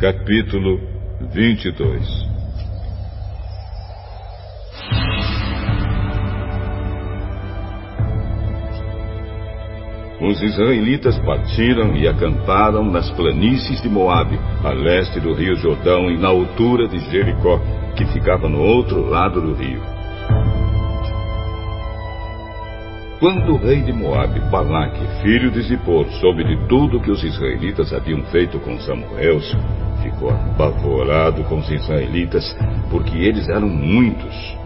Capítulo 22 Os israelitas partiram e acamparam nas planícies de Moabe, a leste do rio Jordão e na altura de Jericó, que ficava no outro lado do rio. Quando o rei de Moabe, Balaque, filho de Zippor, soube de tudo que os israelitas haviam feito com Samuel, ficou apavorado com os israelitas, porque eles eram muitos.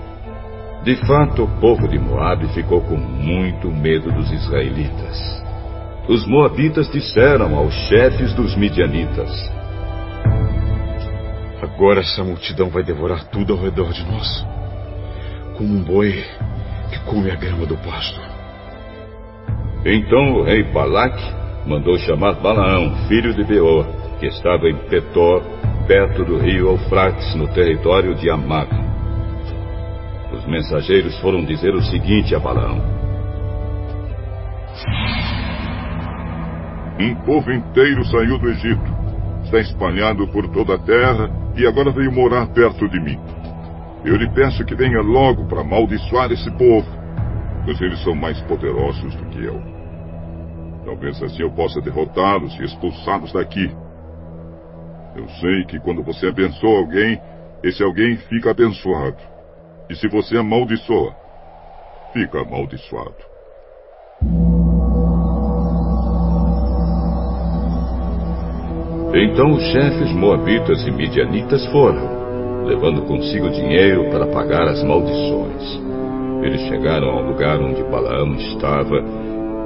De fato, o povo de Moabe ficou com muito medo dos israelitas os Moabitas disseram aos chefes dos Midianitas: Agora essa multidão vai devorar tudo ao redor de nós, como um boi que come a grama do pasto. Então o rei Balaque mandou chamar Balaão, filho de Beor, que estava em Petor, perto do rio Eufrates, no território de Amab. Os mensageiros foram dizer o seguinte a Balaão: Um povo inteiro saiu do Egito. Está espalhado por toda a terra e agora veio morar perto de mim. Eu lhe peço que venha logo para amaldiçoar esse povo, pois eles são mais poderosos do que eu. Talvez assim eu possa derrotá-los e expulsá-los daqui. Eu sei que quando você abençoa alguém, esse alguém fica abençoado. E se você amaldiçoa, fica amaldiçoado. Então os chefes moabitas e midianitas foram, levando consigo dinheiro para pagar as maldições. Eles chegaram ao lugar onde Balaão estava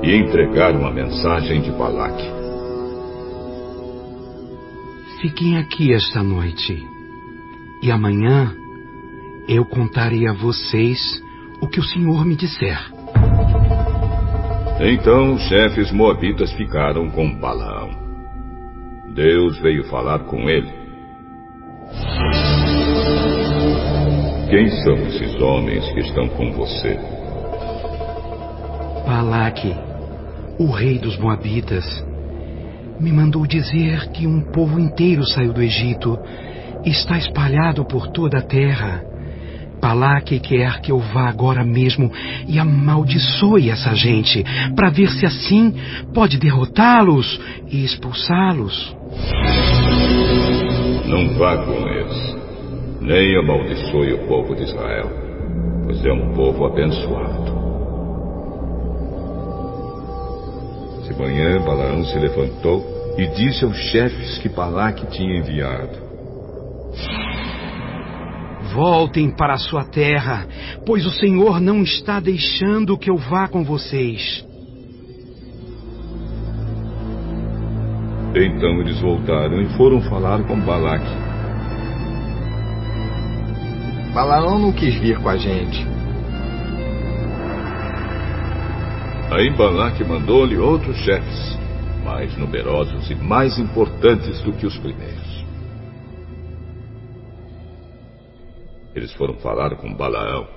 e entregaram a mensagem de Balaque. Fiquem aqui esta noite, e amanhã eu contarei a vocês o que o Senhor me disser. Então os chefes moabitas ficaram com Balaão. Deus veio falar com ele. Quem são esses homens que estão com você? Balaque, o rei dos Moabitas, me mandou dizer que um povo inteiro saiu do Egito e está espalhado por toda a terra. Balaque quer que eu vá agora mesmo e amaldiçoe essa gente, para ver se assim pode derrotá-los e expulsá-los. Não vá com eles, nem amaldiçoe o povo de Israel, pois é um povo abençoado. De manhã, Balaão se levantou e disse aos chefes que Balaque tinha enviado: Voltem para a sua terra, pois o Senhor não está deixando que eu vá com vocês. Então eles voltaram e foram falar com Balaque. Balaão não quis vir com a gente. Aí Balaque mandou-lhe outros chefes, mais numerosos e mais importantes do que os primeiros. Eles foram falar com Balaão.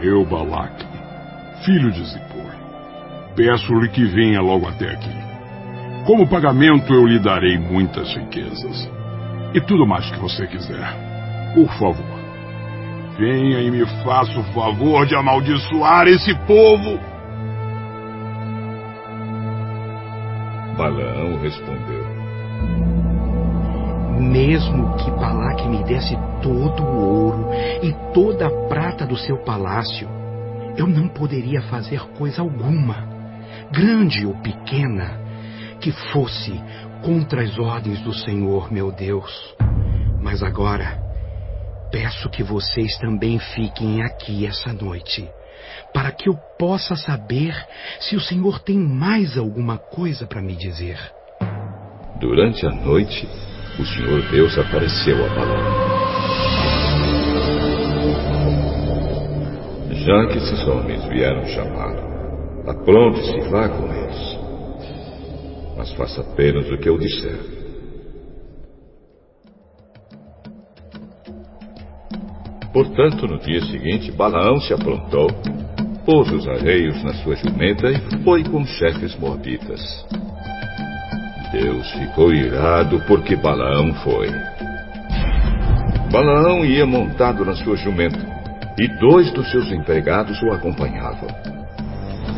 Eu, Balaque, filho de Zippor, peço-lhe que venha logo até aqui. Como pagamento, eu lhe darei muitas riquezas. E tudo mais que você quiser. Por favor, venha e me faça o favor de amaldiçoar esse povo. Balaão respondeu: Mesmo que Balaque me desse todo o ouro e toda a prata do seu palácio, eu não poderia fazer coisa alguma grande ou pequena, que fosse contra as ordens do Senhor, meu Deus. Mas agora, peço que vocês também fiquem aqui essa noite, para que eu possa saber se o Senhor tem mais alguma coisa para me dizer. Durante a noite, o Senhor Deus apareceu a Balaão. Já que esses homens vieram chamá-lo, Apronte-se, vá com eles. Mas faça apenas o que eu disser. Portanto, no dia seguinte, Balaão se aprontou, pôs os arreios na sua jumenta e foi com os chefes moabitas. Deus ficou irado porque Balaão foi. Balaão ia montado na sua jumenta e dois dos seus empregados o acompanhavam.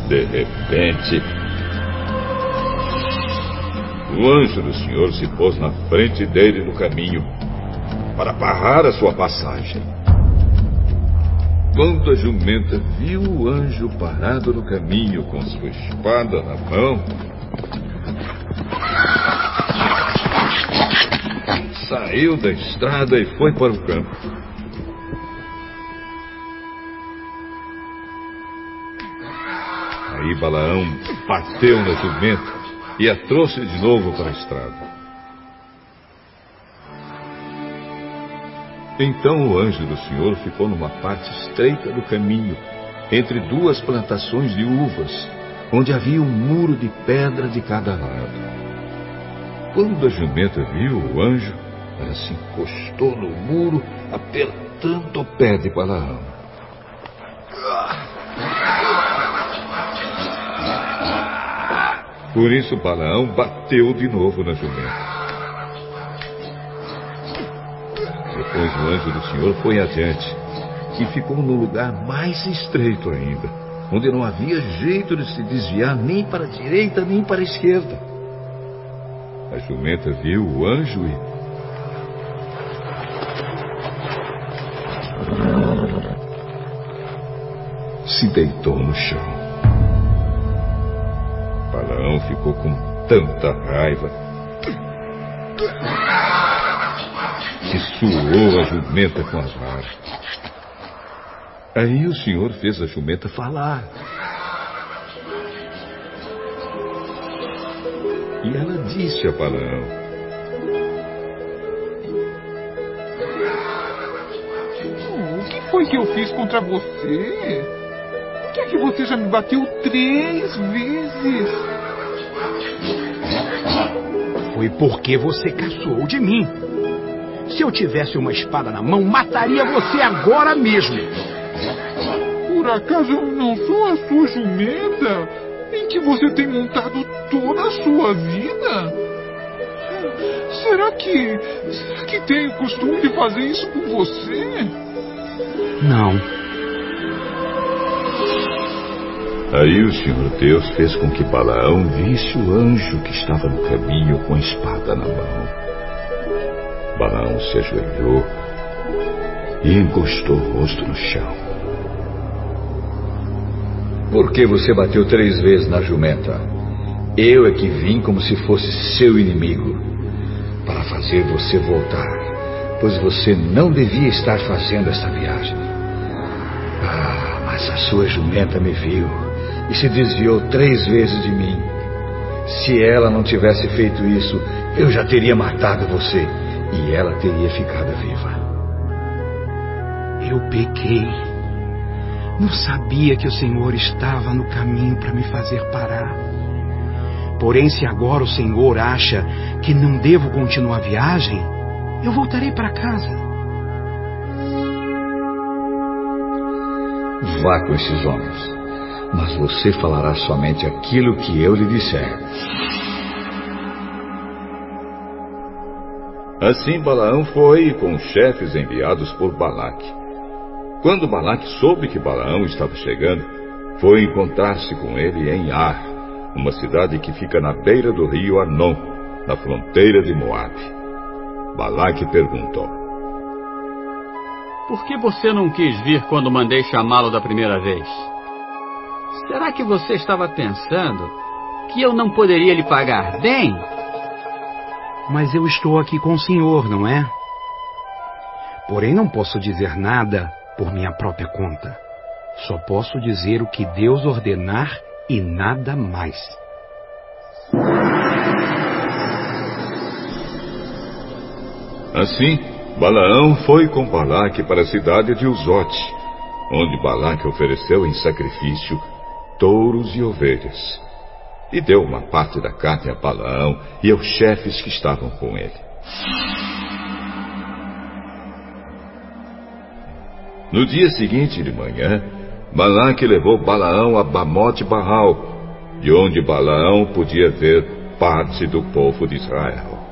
De repente, o anjo do Senhor se pôs na frente dele no caminho para barrar a sua passagem. Quando a jumenta viu o anjo parado no caminho com sua espada na mão, saiu da estrada e foi para o campo. Aí Balaão bateu na jumenta e a trouxe de novo para a estrada. Então o anjo do Senhor ficou numa parte estreita do caminho, entre duas plantações de uvas, onde havia um muro de pedra de cada lado. Quando a jumenta viu o anjo, ela se encostou no muro, apertando o pé de Balaão. Por isso Balaão bateu de novo na jumenta. Depois o anjo do Senhor foi adiante e ficou no lugar mais estreito ainda, onde não havia jeito de se desviar nem para a direita nem para a esquerda. A jumenta viu o anjo e. Se deitou no chão. Balaão ficou com tanta raiva que suou a jumenta com as varas. Aí o senhor fez a jumenta falar. E ela disse a Balaão: oh, O que foi que eu fiz contra você? Por que é que você já me bateu três vezes? Foi porque você caçoou de mim. Se eu tivesse uma espada na mão, mataria você agora mesmo. Por acaso eu não sou a sua jumenta em que você tem montado toda a sua vida? Será que. Será que tem o costume de fazer isso com você? Não. Aí o Senhor Deus fez com que Balaão visse o anjo que estava no caminho com a espada na mão. Balaão se ajoelhou e encostou o rosto no chão. Por que você bateu três vezes na jumenta? Eu é que vim como se fosse seu inimigo, para fazer você voltar, pois você não devia estar fazendo esta viagem. Ah, mas a sua jumenta me viu e se desviou três vezes de mim. Se ela não tivesse feito isso, eu já teria matado você e ela teria ficado viva. Eu pequei. Não sabia que o Senhor estava no caminho para me fazer parar. Porém, se agora o Senhor acha que não devo continuar a viagem, eu voltarei para casa. Vá com esses homens, mas você falará somente aquilo que eu lhe disser. Assim Balaão foi com os chefes enviados por Balaque. Quando Balaque soube que Balaão estava chegando, foi encontrar-se com ele em Ar, uma cidade que fica na beira do rio Arnon, na fronteira de Moabe. Balaque perguntou: Por que você não quis vir quando mandei chamá-lo da primeira vez? Será que você estava pensando que eu não poderia lhe pagar bem? Mas eu estou aqui com o senhor, não é? Porém, não posso dizer nada por minha própria conta. Só posso dizer o que Deus ordenar e nada mais. Assim, Balaão foi com Balaque para a cidade de Uzote, onde Balaque ofereceu em sacrifício touros e ovelhas, e deu uma parte da carne a Balaão e aos chefes que estavam com ele. No dia seguinte de manhã, Balaque levou Balaão a Bamote Barral, de onde Balaão podia ver parte do povo de Israel.